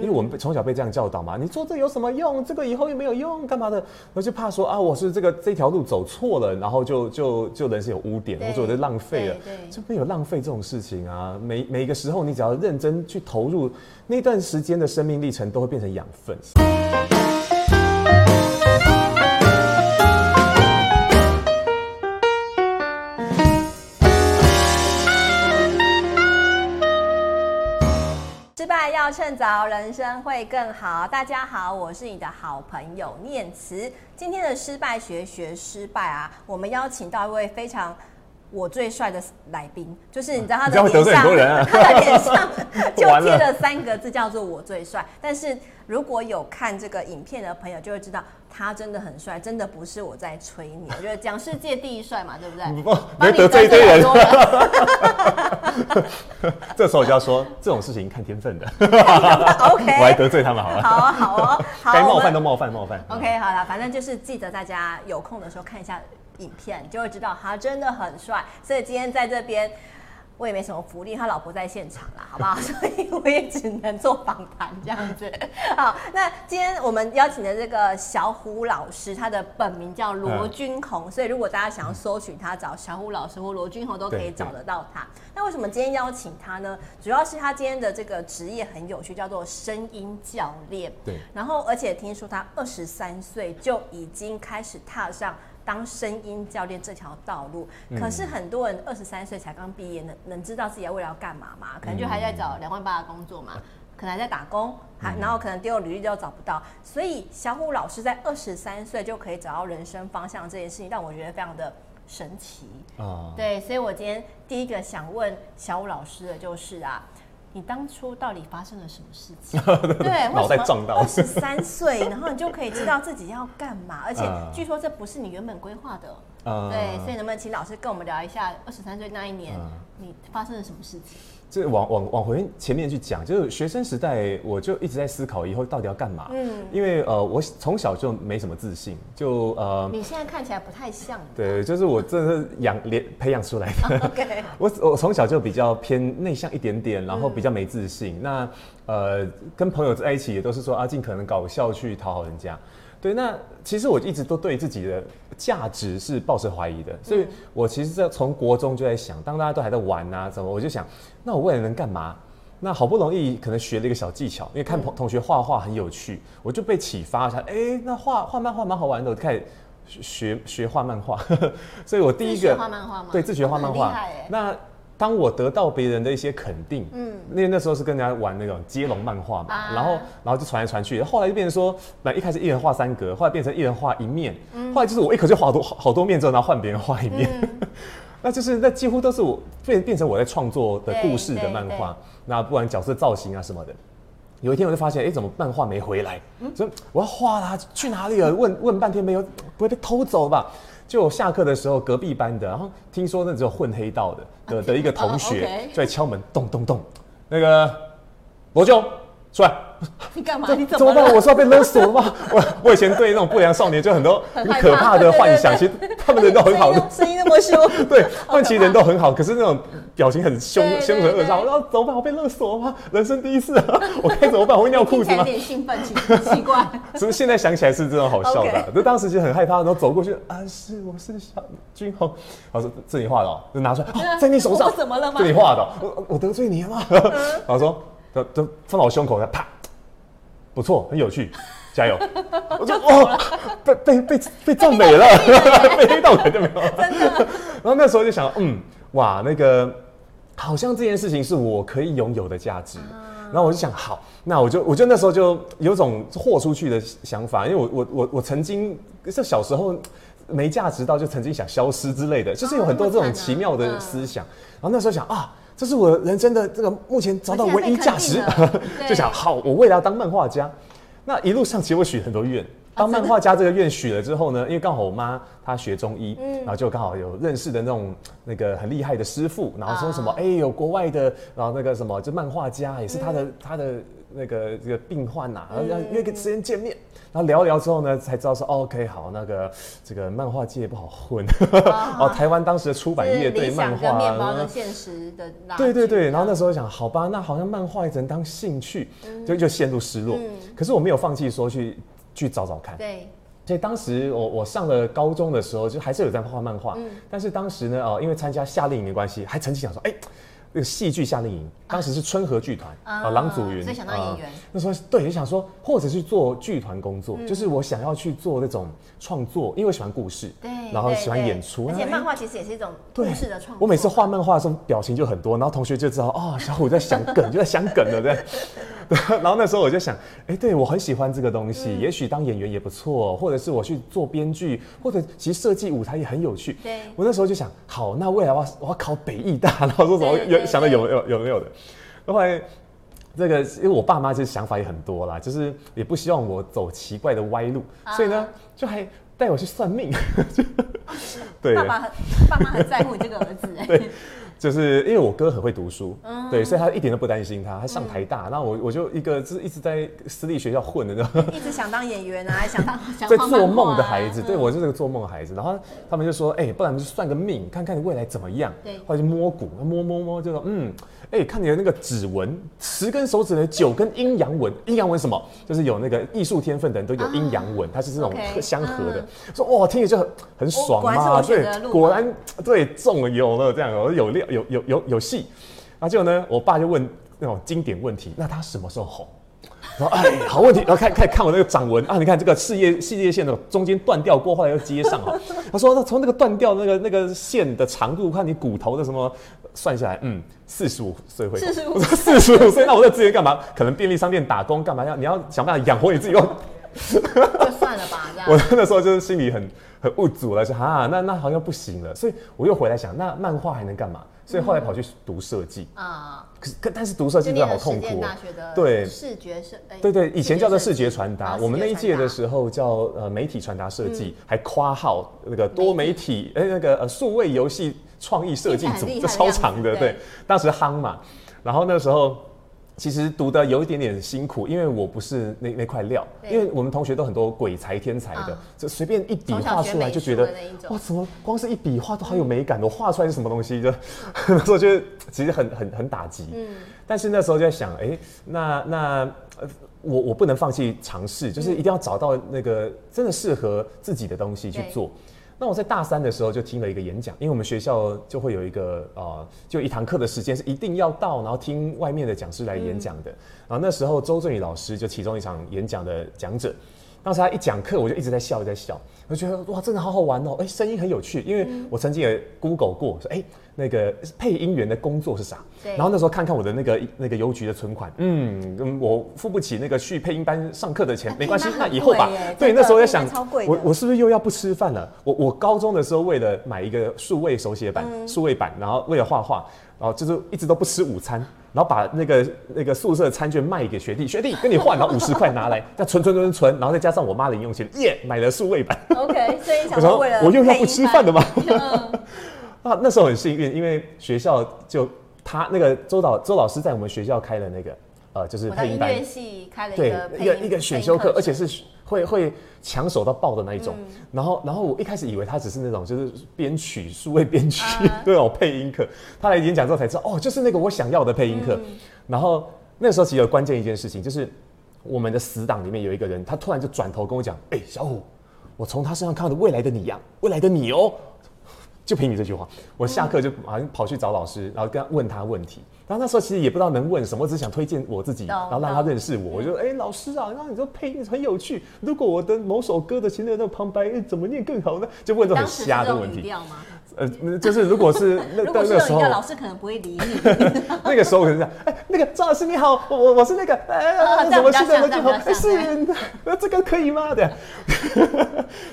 因为我们从小被这样教导嘛，你做这有什么用？这个以后又没有用，干嘛的？我就怕说啊，我是这个这条路走错了，然后就就就人生有污点，或者我就浪费了。就没有浪费这种事情啊。每每一个时候，你只要认真去投入，那段时间的生命历程都会变成养分。趁早，人生会更好。大家好，我是你的好朋友念慈。今天的失败学学失败啊，我们邀请到一位非常我最帅的来宾，就是你知道 他的脸上，啊、他的脸上就贴了三个字，叫做“我最帅”。但是如果有看这个影片的朋友，就会知道。他真的很帅，真的不是我在吹你。我觉得讲世界第一帅嘛，对不对？不，没得罪一堆人。这时候我就要说，这种事情看天分的。OK，我来得罪他们好了。好啊，好啊，好。该冒犯都冒犯，冒犯。OK，好了，反正就是记得大家有空的时候看一下影片，就会知道他真的很帅。所以今天在这边。我也没什么福利，他老婆在现场啦，好不好？所以我也只能做访谈这样子。好，那今天我们邀请的这个小虎老师，他的本名叫罗君红，所以如果大家想要搜寻他，找小虎老师或罗君红都可以找得到他。那为什么今天邀请他呢？主要是他今天的这个职业很有趣，叫做声音教练。对。然后，而且听说他二十三岁就已经开始踏上。当声音教练这条道路，可是很多人二十三岁才刚毕业，能能知道自己要未来要干嘛吗？可能就还在找两万八的工作嘛，可能还在打工，还然后可能丢了履历都找不到。所以小虎老师在二十三岁就可以找到人生方向这件事情，让我觉得非常的神奇啊。对，所以我今天第一个想问小虎老师的就是啊。你当初到底发生了什么事情？对，脑袋撞到。二十三岁，然后你就可以知道自己要干嘛，而且据说这不是你原本规划的。Uh, 对，所以能不能请老师跟我们聊一下二十三岁那一年你发生了什么事情？这往往往回前面去讲，就是学生时代，我就一直在思考以后到底要干嘛。嗯，因为呃，我从小就没什么自信，就呃，你现在看起来不太像。对，就是我这是养连培养出来的。OK，我我从小就比较偏内向一点点，然后比较没自信。嗯、那呃，跟朋友在一起也都是说啊，尽可能搞笑去讨好人家。对，那其实我一直都对自己的价值是抱持怀疑的，所以我其实在从国中就在想，当大家都还在玩啊，怎么，我就想，那我未来能干嘛？那好不容易可能学了一个小技巧，因为看同同学画画很有趣，我就被启发一下，哎，那画画漫画蛮好玩的，我就开始学学画漫画。所以我第一个画漫画吗？对，自学画漫画。那当我得到别人的一些肯定，嗯，那那时候是跟人家玩那种接龙漫画嘛，啊、然后然后就传来传去，后来就变成说，那一开始一人画三格，后来变成一人画一面，嗯、后来就是我一口就画多好多面之后，然后换别人画一面，嗯、那就是那几乎都是我变变成我在创作的故事的漫画，那不管角色造型啊什么的，有一天我就发现，哎，怎么漫画没回来？嗯、所以我要画它去哪里了？问问半天没有，不会被偷走吧？就下课的时候，隔壁班的，然后听说那只有混黑道的的的一个同学就在敲门，咚咚咚，那个罗兄出来。你干嘛？你怎么，怎么办？我是要被勒索了吗？我我以前对那种不良少年就很多 很可怕的幻想，其实他们人都很好的，声音那么凶。对，但其实人都很好，可是那种表情很凶凶神恶煞。我说怎么办？我被勒索了吗？人生第一次啊！我该怎么办？我会尿裤子吗？有点兴奋，奇怪。只是现在想起来是这种好笑的，就当时其实很害怕，然后走过去啊，是我是小君宏，他说这你画的，就拿出来，在你手上，怎么了吗？这你画的，我我得罪你了吗？然后说，都都放到我胸口，啪。不错，很有趣，加油！我就哦，被被被被赞美了，被黑到肯定没有。真的。然后那时候就想，嗯，哇，那个好像这件事情是我可以拥有的价值。然后我就想，好，那我就我就那时候就有种豁出去的想法，因为我我我我曾经是小时候没价值到就曾经想消失之类的，就是有很多这种奇妙的思想。然后那时候想啊。这是我人生的这个目前找到唯一价值，就想好，我未来要当漫画家。那一路上其实我许很多愿，当漫画家这个愿许了之后呢，因为刚好我妈她学中医，然后就刚好有认识的那种那个很厉害的师傅，然后说什么哎有国外的，然后那个什么就漫画家也是他的他的那个这个病患呐、啊，然后要约个时间见面，然后聊一聊之后呢，才知道说、哦、OK 好，那个这个漫画界不好混，哦，哦，台湾当时的出版业对漫画，面包的现实的，对对对，然后那时候想，好吧，那好像漫画也只能当兴趣，就就陷入失落。嗯、可是我没有放弃说去去找找看，对。所以当时我我上了高中的时候，就还是有在画漫画，嗯、但是当时呢，哦，因为参加夏令营的关系，还曾经想说，哎。那个戏剧夏令营，当时是春和剧团啊，郎祖筠，所以想当演员。呃、那时候对，也想说，或者是做剧团工作，嗯、就是我想要去做那种创作，因为我喜欢故事，对，然后喜欢演出。而且漫画其实也是一种故事的创作。我每次画漫画的时候，表情就很多，然后同学就知道，啊，小虎在想梗，就在想梗了，对。然后那时候我就想，哎，对我很喜欢这个东西，嗯、也许当演员也不错，或者是我去做编剧，或者其实设计舞台也很有趣。对，我那时候就想，好，那未来我要我要考北艺大，然后说什么有想的有有有没有的？后来这个因为我爸妈其实想法也很多啦，就是也不希望我走奇怪的歪路，啊、所以呢就还带我去算命。对，爸爸爸妈很在乎你这个儿子。对。就是因为我哥很会读书，嗯、对，所以他一点都不担心他。他上台大，那、嗯、我我就一个就是一直在私立学校混的，那种，一直想当演员啊，还想当在做梦的孩子。嗯、对我就是个做梦的孩子。然后他们就说：“哎、欸，不然就算个命，看看你未来怎么样。”对，后来就摸骨，摸摸摸，就说：“嗯，哎、欸，看你的那个指纹，十根手指的九根阴阳纹，阴阳纹什么？就是有那个艺术天分的人都有阴阳纹，它是这种相合的。嗯、说哇，听着就很很爽嘛。对，果然对中了，有了这样，我有料。有有有有戏，然后结果呢，我爸就问那种经典问题，那他什么时候红？说哎，好问题，然后看看看我那个掌纹啊，你看这个事业事业线的中间断掉过，后来又接上哈。他说那从那个断掉那个那个线的长度，看你骨头的什么算下来，嗯，四十五岁会红。四十五，我说四十五岁，那我在资源干嘛？可能便利商店打工干嘛？要你要想办法养活你自己哦。就算了吧，这样。我那时候就是心里很很无助了，说啊，那那好像不行了，所以我又回来想，那漫画还能干嘛？所以后来跑去读设计。啊，可可但是读设计真的好痛苦。对，视觉设对对，以前叫做视觉传达，我们那一届的时候叫呃媒体传达设计，还夸号那个多媒体哎那个呃数位游戏创意设计组，这超长的，对，当时夯嘛，然后那时候。其实读的有一点点辛苦，因为我不是那那块料，因为我们同学都很多鬼才天才的，啊、就随便一笔画出来就觉得哇，怎么光是一笔画都好有美感，我画出来是什么东西？就 那时候觉得其实很很很打击。嗯，但是那时候就在想，哎，那那我我不能放弃尝试，就是一定要找到那个真的适合自己的东西去做。那我在大三的时候就听了一个演讲，因为我们学校就会有一个呃，就一堂课的时间是一定要到，然后听外面的讲师来演讲的。嗯、然后那时候周振宇老师就其中一场演讲的讲者，当时他一讲课，我就一直在笑，一直在笑，我就觉得哇，真的好好玩哦，哎，声音很有趣，因为我曾经也 Google 过，说哎。那个配音员的工作是啥？然后那时候看看我的那个那个邮局的存款，嗯，我付不起那个去配音班上课的钱，没关系，那以后吧。对，那时候在想，我我是不是又要不吃饭了？我我高中的时候为了买一个数位手写板、数位板，然后为了画画，然后就是一直都不吃午餐，然后把那个那个宿舍餐券卖给学弟，学弟跟你换，然后五十块拿来，再存存存存，然后再加上我妈的零用钱，耶，买了数位板。OK，所以想说为了我又要不吃饭的吗？啊，那时候很幸运，因为学校就他那个周导周老师在我们学校开了那个呃，就是配音班，音乐系开了一个对一个一个选修课，而且是会会抢手到爆的那一种。嗯、然后然后我一开始以为他只是那种就是编曲数位编曲 那种配音课，他来演讲之后才知道哦，就是那个我想要的配音课。嗯、然后那时候其实有关键一件事情，就是我们的死党里面有一个人，他突然就转头跟我讲：“哎、欸，小虎，我从他身上看到的未来的你呀、啊，未来的你哦。”就凭你这句话，我下课就马上跑去找老师，然后跟他问他问题。然后那时候其实也不知道能问什么，我只想推荐我自己，然后让他认识我。我就说：“哎，老师啊，然后你说配音很有趣，如果我的某首歌的前面那个旁白怎么念更好呢？”就问这种很瞎的问题。呃，就是如果是 那那个时候，老师可能不会理你。那个时候可能这样，哎，那个赵老师你好，我我我是那个，哎，怎么是怎么就好？哎，是，那这个可以吗？对。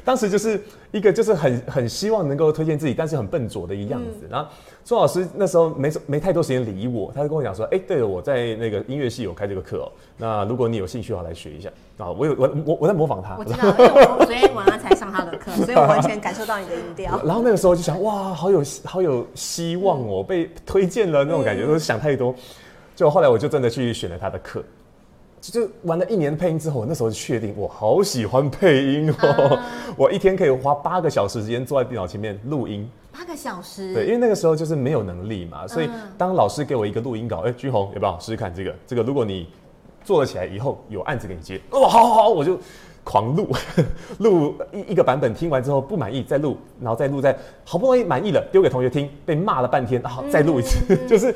当时就是一个就是很很希望能够推荐自己，但是很笨拙的一个样子。然后钟老师那时候没没太多时间理我，他就跟我讲说，哎，对了，我在那个音乐系有开这个课哦，那如果你有兴趣的话，来学一下啊。我有我我我在模仿他，我知道，因为我昨天晚上才上他的课，所以我完全感受到你的音调。然后那个时候就想哇。好有好有希望哦！被推荐了那种感觉，都是想太多。就后来我就真的去选了他的课，就玩了一年配音之后，我那时候就确定我好喜欢配音哦、我一天可以花八个小时时间坐在电脑前面录音。八个小时。对，因为那个时候就是没有能力嘛，所以当老师给我一个录音稿，哎、欸，君宏要不要试试看这个？这个如果你做了起来以后有案子给你接，哦，好好好，我就狂录，录一一个版本，听完之后不满意再录，然后再录，再好不容易满意了，丢给同学听，被骂了半天，然后再录一次，就是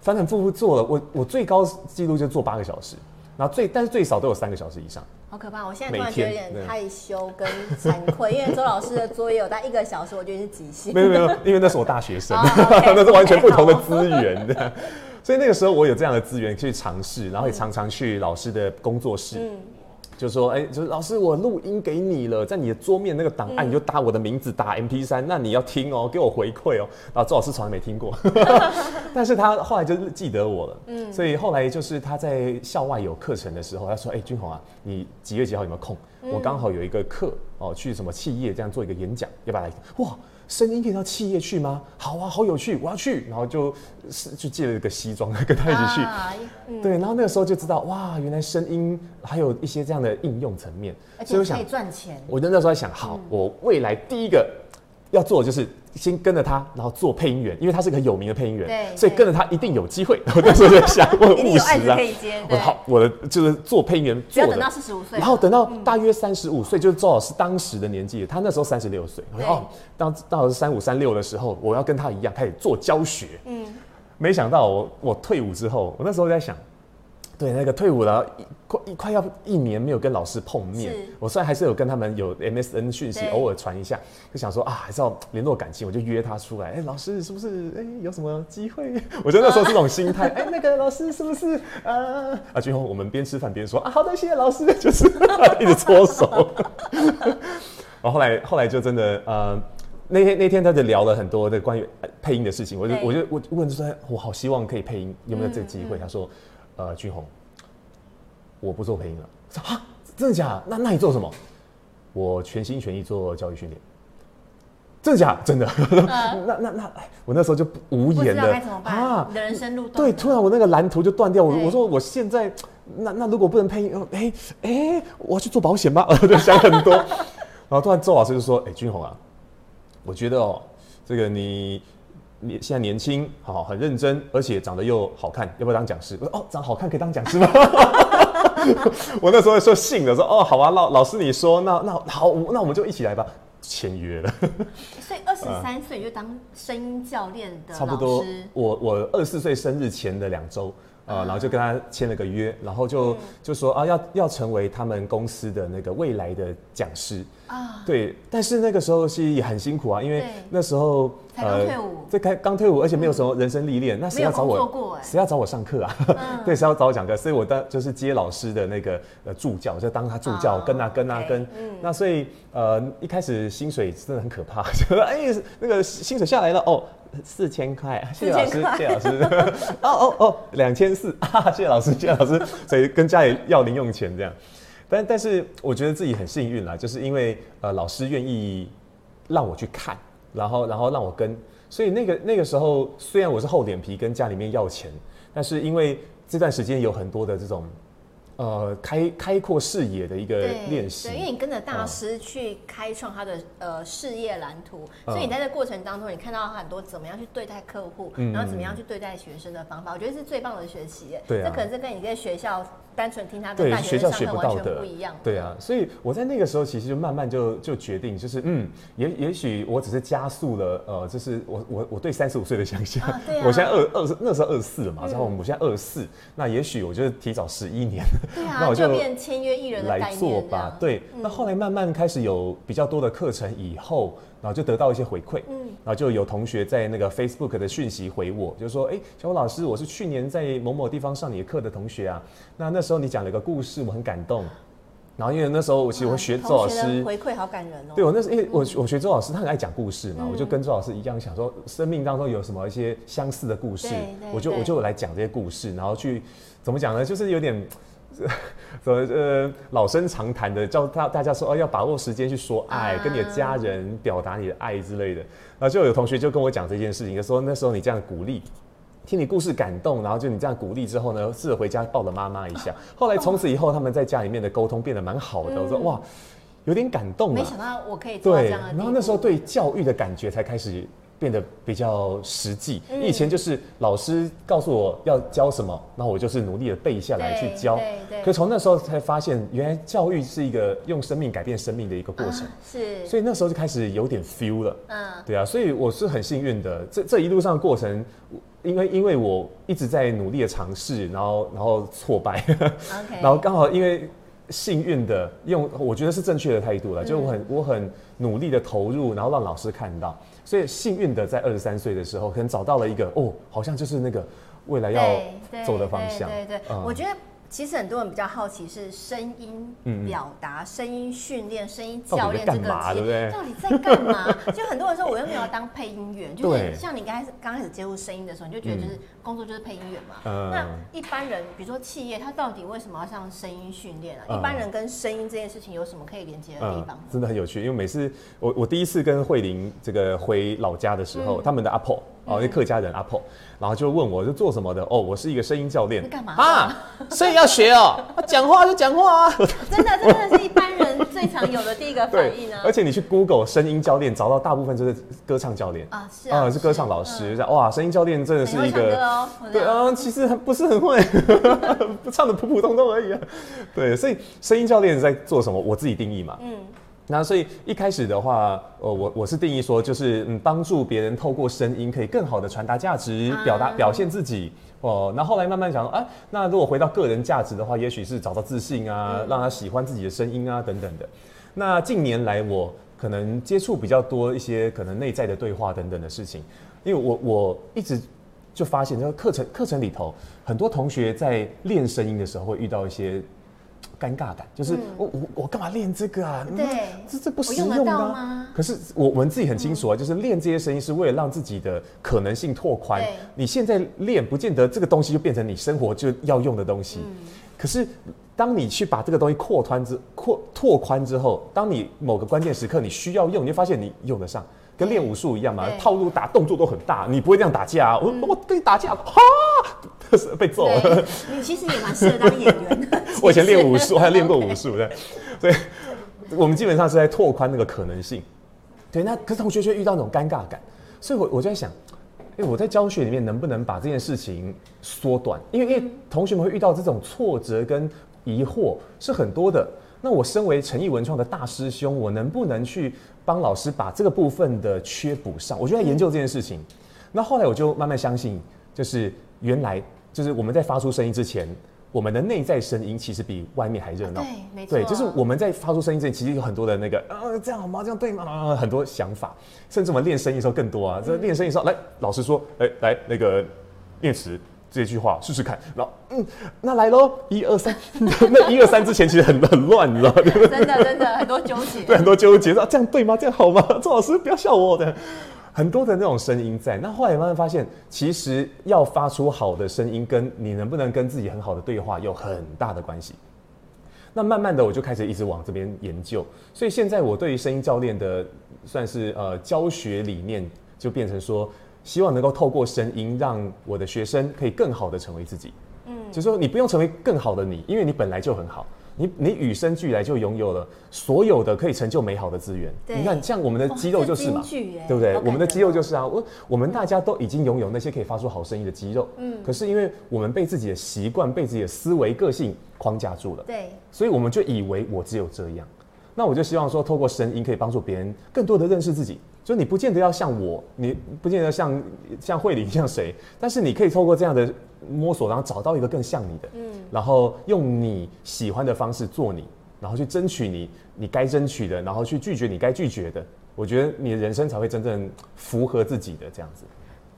反反复复做了，我我最高纪录就做八个小时。然后最，但是最少都有三个小时以上，好可怕！我现在突然觉得有点害羞跟惭愧，因为周老师的作业有大概一个小时，我觉得是极限。没有没有，因为那是我大学生，那是完全不同的资源的，所以那个时候我有这样的资源去尝试，然后也常常去老师的工作室。嗯就说，哎、欸，就是老师，我录音给你了，在你的桌面那个档案，你就打我的名字，打 M P 三那你要听哦，给我回馈哦。然后周老师从来没听过，但是他后来就记得我了，嗯，所以后来就是他在校外有课程的时候，他说，哎、欸，君宏啊，你几月几号有没有空？嗯、我刚好有一个课哦，去什么企业这样做一个演讲，要不要来？哇！声音可以到企业去吗？好啊，好有趣，我要去。然后就是就借了一个西装 跟他一起去。啊嗯、对，然后那个时候就知道，哇，原来声音还有一些这样的应用层面，而且可以赚钱。我那时候在想，好，嗯、我未来第一个要做的就是。先跟着他，然后做配音员，因为他是个很有名的配音员，对，所以跟着他一定有机会。我那时候在想，我很务实啊。我好，我的就是做配音员，只要等到四十五岁，然后等到大约三十五岁，就是周老师当时的年纪，他那时候三十六岁。然后当到是三五三六的时候，我要跟他一样开始做教学。嗯，没想到我我退伍之后，我那时候在想。对，那个退伍了，快快要一年没有跟老师碰面。我虽然还是有跟他们有 MSN 讯息，偶尔传一下，就想说啊，还是要联络感情，我就约他出来。哎，老师是不是？哎，有什么机会？我觉得那时候是这种心态。哎，那个老师是不是？啊啊，最后，我们边吃饭边说啊，好的，谢谢老师，就是 一直搓手。然后后来后来就真的呃，那天那天他就聊了很多的关于配音的事情，我就我就我问就说，我好希望可以配音，有没有这个机会？嗯、他说。呃，君宏，我不做配音了。啊，真的假的？那那你做什么？我全心全意做教育训练。真的假的？真的。呃、那那那，我那时候就无言了啊，你的人生路断。对，突然我那个蓝图就断掉。我我说我现在，那那如果不能配音，哎、欸、哎、欸，我要去做保险吗？我 就想很多。然后突然周老师就说：“哎、欸，君宏啊，我觉得哦，这个你。”你现在年轻，好，很认真，而且长得又好看，要不要当讲师？我说哦，长好看可以当讲师吗？我那时候说信了，说哦，好啊，老老师你说，那那好，那我们就一起来吧，签约了。所以二十三岁就当声音教练的老师。差不多，我我二十四岁生日前的两周。啊、呃，然后就跟他签了个约，然后就、嗯、就说啊，要要成为他们公司的那个未来的讲师啊。对，但是那个时候是也很辛苦啊，因为那时候才刚退伍，这开刚退伍，而且没有什么人生历练，嗯、那谁要找我？谁要找我上课啊？嗯、对，谁要找我讲课？所以我当就是接老师的那个呃助教，就当他助教，跟啊跟啊跟。那所以呃一开始薪水真的很可怕，就说哎那个薪水下来了哦。四千块，谢谢老师，谢谢老师。哦哦哦，两千四，谢 谢老师，谢谢老师。所以跟家里要零用钱这样，但但是我觉得自己很幸运啦，就是因为呃老师愿意让我去看，然后然后让我跟，所以那个那个时候虽然我是厚脸皮跟家里面要钱，但是因为这段时间有很多的这种。呃，开开阔视野的一个练习，对，因为你跟着大师去开创他的呃事业蓝图，所以你在这过程当中，你看到很多怎么样去对待客户，然后怎么样去对待学生的方法，我觉得是最棒的学习。对，这可能是跟你在学校单纯听他的大学生不到的不一样。对啊，所以我在那个时候其实就慢慢就就决定，就是嗯，也也许我只是加速了呃，就是我我我对三十五岁的想象，我现在二二十那时候二十四了嘛，然后我现在二十四，那也许我就是提早十一年。对啊，那我就变签约艺人来做吧。对，那后来慢慢开始有比较多的课程以后，然后就得到一些回馈。嗯，然后就有同学在那个 Facebook 的讯息回我，就说：“哎，小虎老师，我是去年在某某地方上你的课的同学啊。那那时候你讲了一个故事，我很感动。然后因为那时候我其实我学周老师回馈好感人哦。对，我那时候因为我我学周老师，他很爱讲故事嘛，我就跟周老师一样想说，生命当中有什么一些相似的故事，我就我就来讲这些故事，然后去怎么讲呢？就是有点。呃呃，老生常谈的，叫大大家说哦，要把握时间去说爱，跟你的家人表达你的爱之类的。然后就有同学就跟我讲这件事情，就说那时候你这样鼓励，听你故事感动，然后就你这样鼓励之后呢，试着回家抱了妈妈一下。后来从此以后，他们在家里面的沟通变得蛮好的。我说哇，有点感动啊。没想到我可以做这样的。然后那时候对教育的感觉才开始。变得比较实际。以前就是老师告诉我要教什么，然后我就是努力的背下来去教。对对。可从那时候才发现，原来教育是一个用生命改变生命的一个过程。是。所以那时候就开始有点 feel 了。嗯。对啊，所以我是很幸运的。这这一路上的过程，因为因为我一直在努力的尝试，然后然后挫败。OK。然后刚好因为幸运的用，我觉得是正确的态度了，就我很我很努力的投入，然后让老师看到。所以幸运的在二十三岁的时候，可能找到了一个哦，好像就是那个未来要走的方向。对对，我觉得。其实很多人比较好奇是声音表达、声音训练、声音教练这个节到底在干嘛？就很多人说我又没有当配音员，就是像你刚开始刚开始接触声音的时候，你就觉得就是工作就是配音员嘛。那一般人，比如说企业，他到底为什么要上声音训练啊？一般人跟声音这件事情有什么可以连接的地方？真的很有趣，因为每次我我第一次跟慧玲这个回老家的时候，他们的阿婆。哦，那客家人阿婆，然后就问我是做什么的？哦，我是一个声音教练。干嘛啊？声音要学哦，讲话就讲话啊。真的，真的是一般人最常有的第一个反应啊。而且你去 Google 声音教练，找到大部分就是歌唱教练啊，是啊，是歌唱老师。哇，声音教练真的是一个，对啊，其实不是很会，唱的普普通通而已啊。对，所以声音教练在做什么？我自己定义嘛。嗯。那所以一开始的话，呃，我我是定义说，就是嗯，帮助别人透过声音可以更好的传达价值，表达表现自己哦。那后来慢慢想说，哎，那如果回到个人价值的话，也许是找到自信啊，让他喜欢自己的声音啊，等等的。那近年来我可能接触比较多一些可能内在的对话等等的事情，因为我我一直就发现，这个课程课程里头，很多同学在练声音的时候会遇到一些。尴尬感就是我我我干嘛练这个啊？对，这这不实用的吗？可是我我们自己很清楚啊，就是练这些声音是为了让自己的可能性拓宽。你现在练不见得这个东西就变成你生活就要用的东西。可是当你去把这个东西扩宽之扩拓宽之后，当你某个关键时刻你需要用，你就发现你用得上。跟练武术一样嘛，套路打动作都很大，你不会这样打架啊？我我跟你打架，哈，被揍了。你其实也蛮适合当演员的。我以前练武术，还练过武术的，所以我们基本上是在拓宽那个可能性。对，那可是同学却遇到那种尴尬感，所以我我就在想，哎，我在教学里面能不能把这件事情缩短？因为因为同学们会遇到这种挫折跟疑惑是很多的。那我身为诚毅文创的大师兄，我能不能去帮老师把这个部分的缺补上？我就在研究这件事情。那后来我就慢慢相信，就是原来就是我们在发出声音之前，我们的内在声音其实比外面还热闹。对，没错。对，就是我们在发出声音之前，其实有很多的那个，呃，这样好吗？这样对吗？很多想法，甚至我们练声音的时候更多啊。这练声音的时候，来，老师说，哎，来那个念词。这句话试试看，然后嗯，那来喽，一二三，那一二三之前其实很很乱，你知道吗？真的真的很多纠结，对，很多纠结，说这样对吗？这样好吗？周老师不要笑我的，很多的那种声音在。那后来慢慢发现，其实要发出好的声音，跟你能不能跟自己很好的对话有很大的关系。那慢慢的，我就开始一直往这边研究，所以现在我对于声音教练的算是呃教学理念，就变成说。希望能够透过声音，让我的学生可以更好的成为自己。嗯，就是说你不用成为更好的你，因为你本来就很好。你你与生俱来就拥有了所有的可以成就美好的资源。你看像我们的肌肉就是嘛，对不对？我们的肌肉就是啊，我我们大家都已经拥有那些可以发出好声音的肌肉。嗯，可是因为我们被自己的习惯、被自己的思维、个性框架住了。对，所以我们就以为我只有这样。那我就希望说，透过声音可以帮助别人更多的认识自己。就你不见得要像我，你不见得像像慧玲像谁，但是你可以透过这样的摸索，然后找到一个更像你的，嗯，然后用你喜欢的方式做你，然后去争取你你该争取的，然后去拒绝你该拒绝的。我觉得你的人生才会真正符合自己的这样子。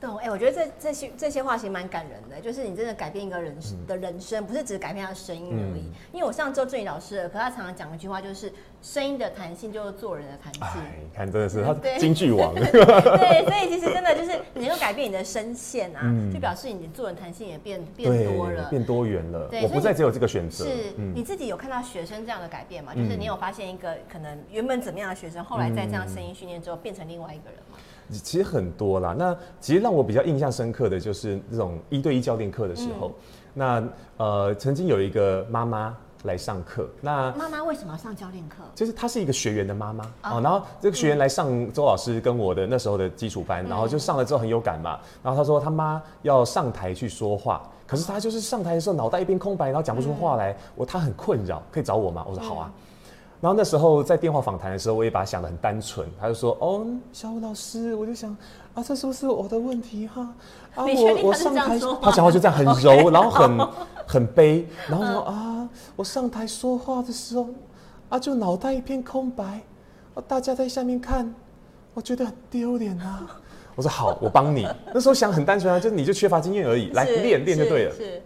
哎、欸，我觉得这这些这些话其实蛮感人的，就是你真的改变一个人的人生，不是只改变他的声音而已。嗯、因为我上周志宇老师的，可他常常讲一句话，就是声音的弹性就是做人的弹性。你看真的是他京剧王。对，所以其实真的就是你能够改变你的声线啊，嗯、就表示你的做人弹性也变变多了，变多元了。对，我不再只有这个选择。是，嗯、你自己有看到学生这样的改变吗？就是你有发现一个可能原本怎么样的学生，后来在这样声音训练之后变成另外一个人吗？其实很多啦。那其实让我比较印象深刻的就是这种一对一教练课的时候，嗯、那呃，曾经有一个妈妈来上课。那妈妈为什么要上教练课？就是她是一个学员的妈妈哦，然后这个学员来上周老师跟我的那时候的基础班，嗯、然后就上了之后很有感嘛。然后她说她妈要上台去说话，可是她就是上台的时候脑袋一片空白，然后讲不出话来，嗯、我她很困扰，可以找我吗？我说好啊。嗯然后那时候在电话访谈的时候，我也把他想的很单纯，他就说：“哦，小武老师，我就想啊，这是不是我的问题哈？啊，我我上台，他讲话就这样很柔，Okay. 然后很 很悲，然后说啊，我上台说话的时候啊，就脑袋一片空白，大家在下面看，我觉得很丢脸啊。我说好，我帮你。那时候想很单纯啊，就你就缺乏经验而已，来练练就对了。是，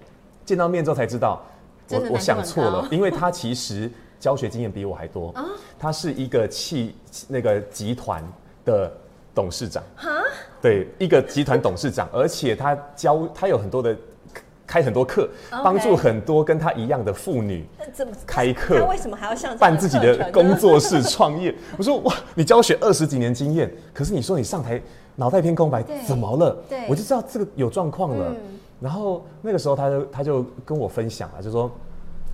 见到面之后才知道，我我想错了，因为他其实。教学经验比我还多，他是一个企那个集团的董事长，对，一个集团董事长，而且他教他有很多的开很多课，帮助很多跟他一样的妇女开课。他为什么还要像办自己的工作室创业？我说哇，你教学二十几年经验，可是你说你上台脑袋一片空白，怎么了？我就知道这个有状况了。然后那个时候他就他就跟我分享了，就说。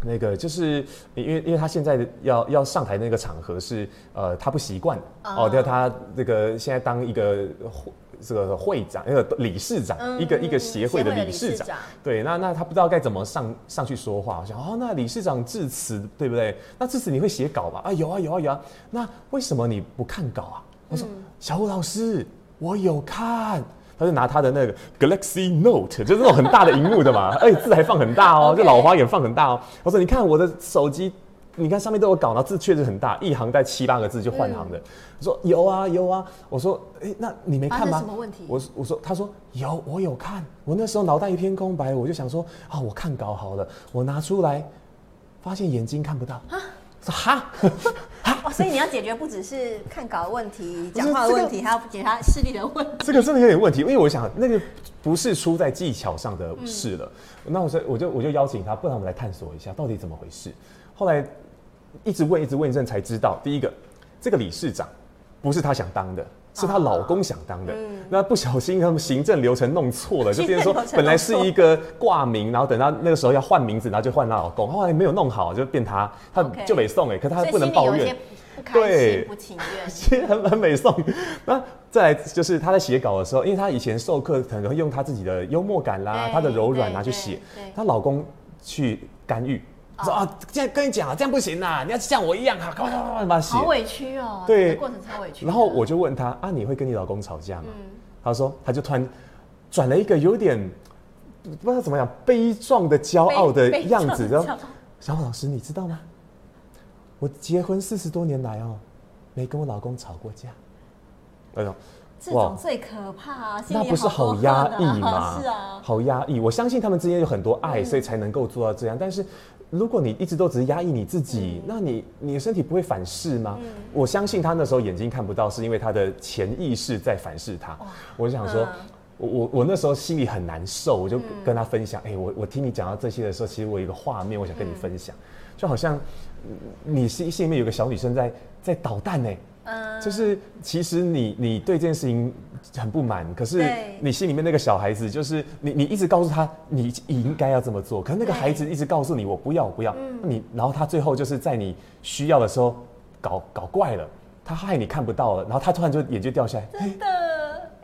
那个就是因为因为他现在要要上台那个场合是呃他不习惯哦，对，他这个现在当一个这个会长那个理事长，嗯、一个一个协会的理事长，对，那那他不知道该怎么上上去说话，我想哦，那理事长致辞对不对？那致辞你会写稿吧？啊有啊有啊有啊，那为什么你不看稿啊？我说、嗯、小武老师，我有看。他就拿他的那个 Galaxy Note，就是那种很大的荧幕的嘛，而 且字还放很大哦，就老花眼放很大哦。我说你看我的手机，你看上面都有稿，然后字确实很大，一行带七八个字就换行的。我说有啊有啊，我说哎，那你没看吗？什么问题？我我说他说有，我有看，我那时候脑袋一片空白，我就想说啊，我看稿好了，我拿出来，发现眼睛看不到。说哈，哦，所以你要解决不只是看稿的问题、讲话的问题，还要解决他视力的问题。这个真的有点问题，因为我想那个不是出在技巧上的事了。那我说，我就我就邀请他，不然我们来探索一下到底怎么回事。后来一直问，一直问一阵才知道，第一个，这个理事长不是他想当的。是她老公想当的，嗯、那不小心他们行政流程弄错了，就变成说本来是一个挂名，然后等到那个时候要换名字，然后就换她老公，后来没有弄好就变她，她就没送哎，可她不能抱怨，对，不情愿，其实很很美送。那再来就是他在写稿的时候，因为他以前授课可能会用他自己的幽默感啦，他的柔软拿去写，她老公去干预。说啊，这样跟你讲啊，这样不行呐，你要像我一样啊，快快快写。好委屈哦，对，过程超委屈。然后我就问他啊，你会跟你老公吵架吗？嗯，他说他就突然转了一个有点不知道怎么样悲壮的骄傲的样子，然后小武老师，你知道吗？我结婚四十多年来哦，没跟我老公吵过架。哎呦。这种最可怕啊！那不是好压抑吗？是啊，好压抑。我相信他们之间有很多爱，所以才能够做到这样。但是，如果你一直都只是压抑你自己，那你你的身体不会反噬吗？我相信他那时候眼睛看不到，是因为他的潜意识在反噬他。我就想说，我我我那时候心里很难受，我就跟他分享。哎，我我听你讲到这些的时候，其实我有一个画面，我想跟你分享，就好像你心心里面有个小女生在在捣蛋呢。嗯，就是其实你你对这件事情很不满，可是你心里面那个小孩子，就是你你一直告诉他你应该要这么做，可是那个孩子一直告诉你我不要我不要，嗯。你然后他最后就是在你需要的时候搞搞怪了，他害你看不到了，然后他突然就眼睛掉下来，真的。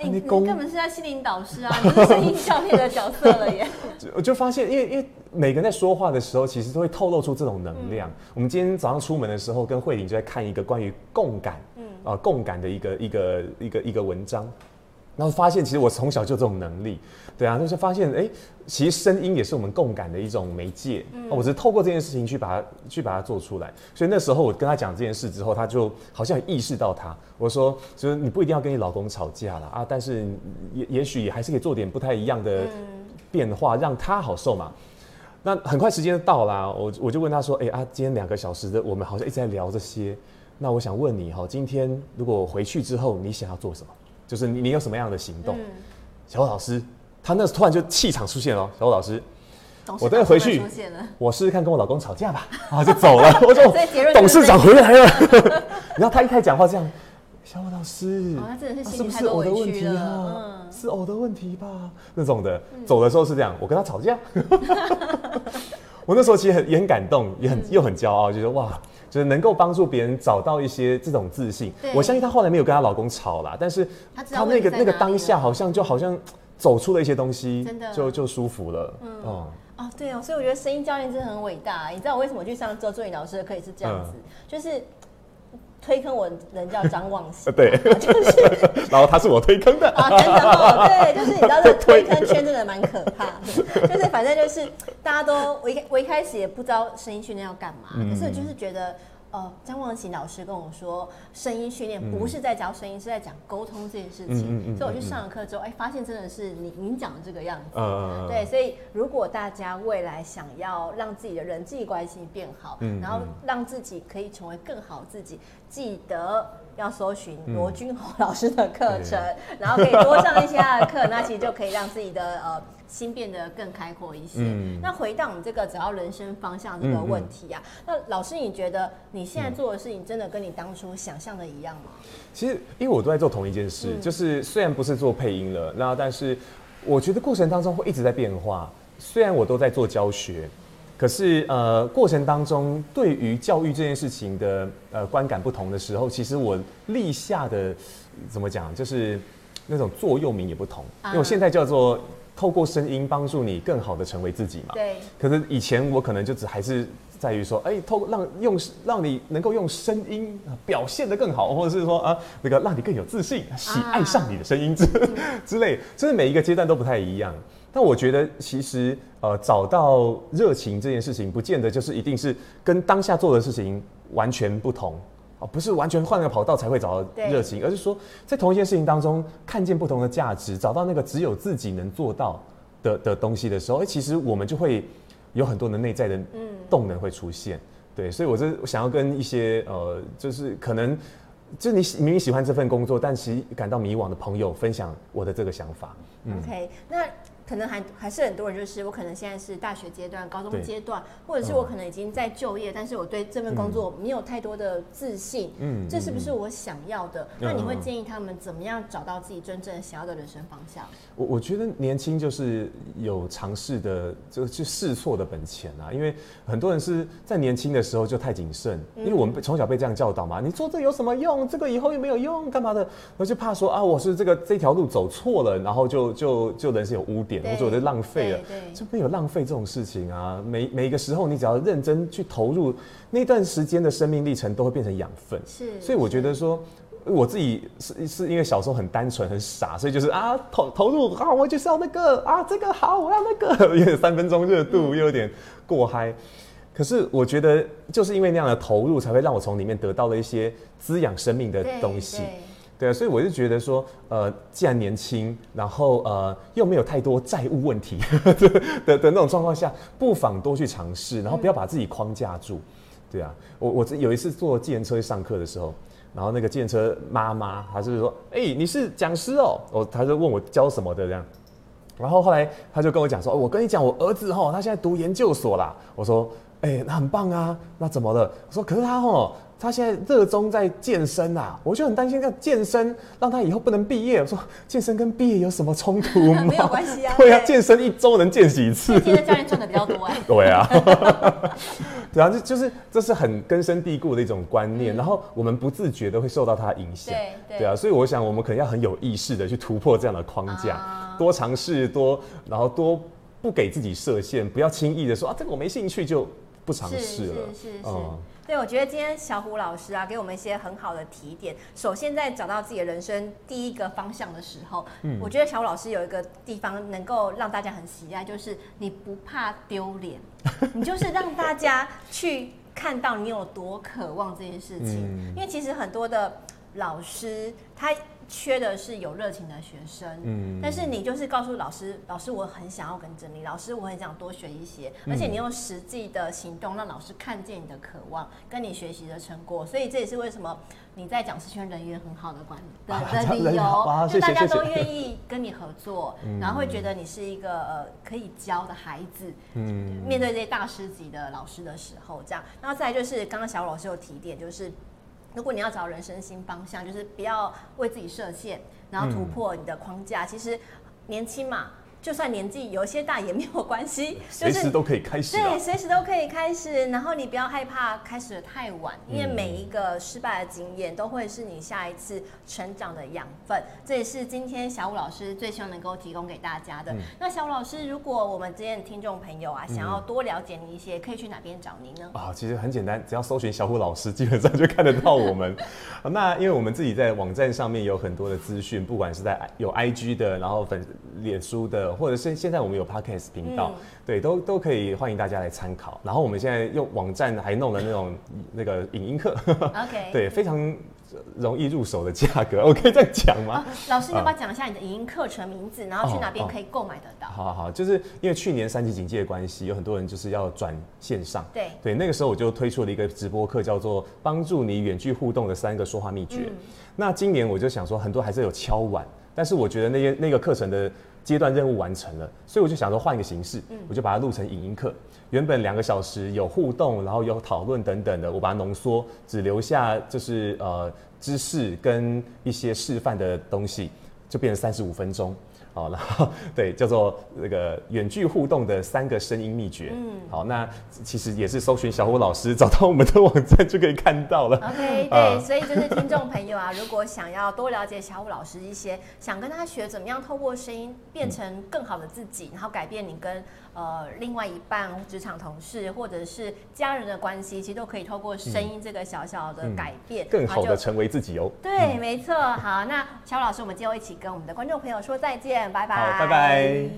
欸、你根本是在心灵导师啊，你是声音教练的角色了耶！我就发现，因为因为每个人在说话的时候，其实都会透露出这种能量。嗯、我们今天早上出门的时候，跟慧玲就在看一个关于共感，嗯啊、呃、共感的一个一个一个一个文章。然后发现，其实我从小就这种能力，对啊，就是发现，哎，其实声音也是我们共感的一种媒介。嗯，我只是透过这件事情去把它去把它做出来。所以那时候我跟他讲这件事之后，他就好像意识到他，我说，就是你不一定要跟你老公吵架了啊，但是也也许还是可以做点不太一样的变化，让他好受嘛。那很快时间就到啦，我我就问他说，哎啊，今天两个小时的，我们好像一直在聊这些，那我想问你哈，今天如果回去之后，你想要做什么？就是你，你有什么样的行动？嗯、小欧老师，他那突然就气场出现了。小欧老师，我等下回去，我试试看跟我老公吵架吧。啊，就走了。我说，董事长回来了。然后他一开始讲话这样，小虎老师，哦，真的是是不是我的问题啊？是我的问题吧？那种的，走的时候是这样，我跟他吵架。我那时候其实很也很感动，也很又很骄傲，就是哇，就是能够帮助别人找到一些这种自信。我相信她后来没有跟她老公吵啦，但是她那个那个当下好像就好像走出了一些东西，真的就就舒服了。嗯哦，哦对哦，所以我觉得声音教练真的很伟大。你知道我为什么去上周作仪老师的课也是这样子，就是。推坑我人叫张望思，对，就是，然后他是我推坑的。啊，真的哦，对，就是你知道这个 推。坑圈真的蛮可怕的，就是反正就是大家都我一我一开始也不知道声音训练要干嘛，可是我就是觉得。呃，张望琴老师跟我说，声音训练不是在教声音，是在讲沟通这件事情。嗯嗯、所以我去上了课之后，哎、欸，发现真的是你您讲的这个样子。嗯、对，所以如果大家未来想要让自己的人际关系变好，嗯、然后让自己可以成为更好自己，记得要搜寻罗君豪老师的课程，嗯、然后可以多上一些他的课，那其实就可以让自己的呃。心变得更开阔一些。嗯、那回到我们这个只要人生方向这个问题啊，那老师，你觉得你现在做的事情真的跟你当初想象的一样吗？其实，因为我都在做同一件事，嗯、就是虽然不是做配音了，那但是我觉得过程当中会一直在变化。虽然我都在做教学，可是呃，过程当中对于教育这件事情的呃观感不同的时候，其实我立下的怎么讲，就是那种座右铭也不同。啊、因为我现在叫做。透过声音帮助你更好的成为自己嘛？对。可是以前我可能就只还是在于说，哎、欸，透过让用让你能够用声音表现得更好，或者是说啊，那个让你更有自信，喜爱上你的声音 之、啊、之类，就是每一个阶段都不太一样。但我觉得其实呃，找到热情这件事情，不见得就是一定是跟当下做的事情完全不同。哦，不是完全换个跑道才会找到热情，而是说在同一件事情当中看见不同的价值，找到那个只有自己能做到的的东西的时候，哎，其实我们就会有很多的内在的动能会出现。嗯、对，所以我是想要跟一些呃，就是可能就你明明喜欢这份工作，但其实感到迷惘的朋友分享我的这个想法。嗯、OK，那。可能还还是很多人，就是我可能现在是大学阶段、高中阶段，或者是我可能已经在就业，嗯、但是我对这份工作没有太多的自信。嗯，这是不是我想要的？嗯、那你会建议他们怎么样找到自己真正想要的人生方向？我我觉得年轻就是有尝试的，就去试错的本钱啊。因为很多人是在年轻的时候就太谨慎，嗯、因为我们从小被这样教导嘛。你做这有什么用？这个以后又没有用，干嘛的？我就怕说啊，我是这个这条路走错了，然后就就就人生有污点。我觉得浪费了，就没有浪费这种事情啊！每每一个时候，你只要认真去投入，那段时间的生命历程都会变成养分。是，所以我觉得说，我自己是是因为小时候很单纯很傻，所以就是啊投投入啊，我就是要那个啊这个好，我要那个，有点三分钟热度，又有点过嗨。可是我觉得就是因为那样的投入，才会让我从里面得到了一些滋养生命的东西。对啊，所以我就觉得说，呃，既然年轻，然后呃又没有太多债务问题 的的，的那种状况下，不妨多去尝试，然后不要把自己框架住。对啊，我我有一次坐计程车去上课的时候，然后那个计程车妈妈，她就是说，哎，你是讲师哦，我她就问我教什么的这样，然后后来她就跟我讲说，我跟你讲，我儿子哈，他现在读研究所啦。我说，哎，那很棒啊，那怎么了？我说，可是他哈。他现在热衷在健身啊，我就很担心，要健身让他以后不能毕业。我说健身跟毕业有什么冲突吗？没有关系啊。对啊，健身一周能健几次？健身教练赚的比较多哎。对啊，对啊，就就是这是很根深蒂固的一种观念，嗯、然后我们不自觉的会受到它影响。对对，对啊，所以我想我们可能要很有意识的去突破这样的框架，啊、多尝试多，然后多不给自己设限，不要轻易的说啊这个我没兴趣就不尝试了。是是是，是。嗯对，我觉得今天小虎老师啊，给我们一些很好的提点。首先，在找到自己的人生第一个方向的时候，嗯，我觉得小虎老师有一个地方能够让大家很喜爱，就是你不怕丢脸，你就是让大家去看到你有多渴望这件事情。嗯，因为其实很多的老师他。缺的是有热情的学生，嗯，但是你就是告诉老师，老师我很想要跟着你，老师我很想多学一些，而且你用实际的行动让老师看见你的渴望，跟你学习的成果，所以这也是为什么你在讲师圈人缘很好的管 的的理由，就大家都愿意跟你合作，然后会觉得你是一个呃可以教的孩子，嗯，面对这些大师级的老师的时候，这样，然后再来就是刚刚小虎老师有提点，就是。如果你要找人生新方向，就是不要为自己设限，然后突破你的框架。嗯、其实年轻嘛。就算年纪有些大也没有关系，随时都可以开始。对，随时都可以开始。然后你不要害怕开始的太晚，因为每一个失败的经验都会是你下一次成长的养分。这也是今天小武老师最希望能够提供给大家的。嗯、那小武老师，如果我们今天的听众朋友啊，想要多了解你一些，可以去哪边找您呢？啊，其实很简单，只要搜寻小武老师，基本上就看得到我们。那因为我们自己在网站上面有很多的资讯，不管是在有 IG 的，然后粉脸书的。或者是现在我们有 Podcast 频道，嗯、对，都都可以欢迎大家来参考。然后我们现在用网站还弄了那种那个影音课，OK，对，非常容易入手的价格，我可以这样讲吗？哦、老师，要不要讲一下你的影音课程名字，然后去哪边可以购买得到？哦哦、好好好，就是因为去年三级警戒的关系，有很多人就是要转线上，对对，那个时候我就推出了一个直播课，叫做帮助你远距互动的三个说话秘诀。嗯、那今年我就想说，很多还是有敲碗，但是我觉得那些那个课程的。阶段任务完成了，所以我就想说换一个形式，我就把它录成影音课。原本两个小时有互动，然后有讨论等等的，我把它浓缩，只留下就是呃知识跟一些示范的东西，就变成三十五分钟。好，然后对，叫做那个远距互动的三个声音秘诀。嗯，好，那其实也是搜寻小武老师，找到我们的网站就可以看到了。OK，对，所以就是听众朋友啊，如果想要多了解小武老师一些，想跟他学怎么样透过声音变成更好的自己，然后改变你跟呃另外一半、职场同事或者是家人的关系，其实都可以透过声音这个小小的改变，嗯嗯、更好的成为自己哦。对，没错。好，那乔老师，我们今后一起跟我们的观众朋友说再见。拜拜，好，拜拜。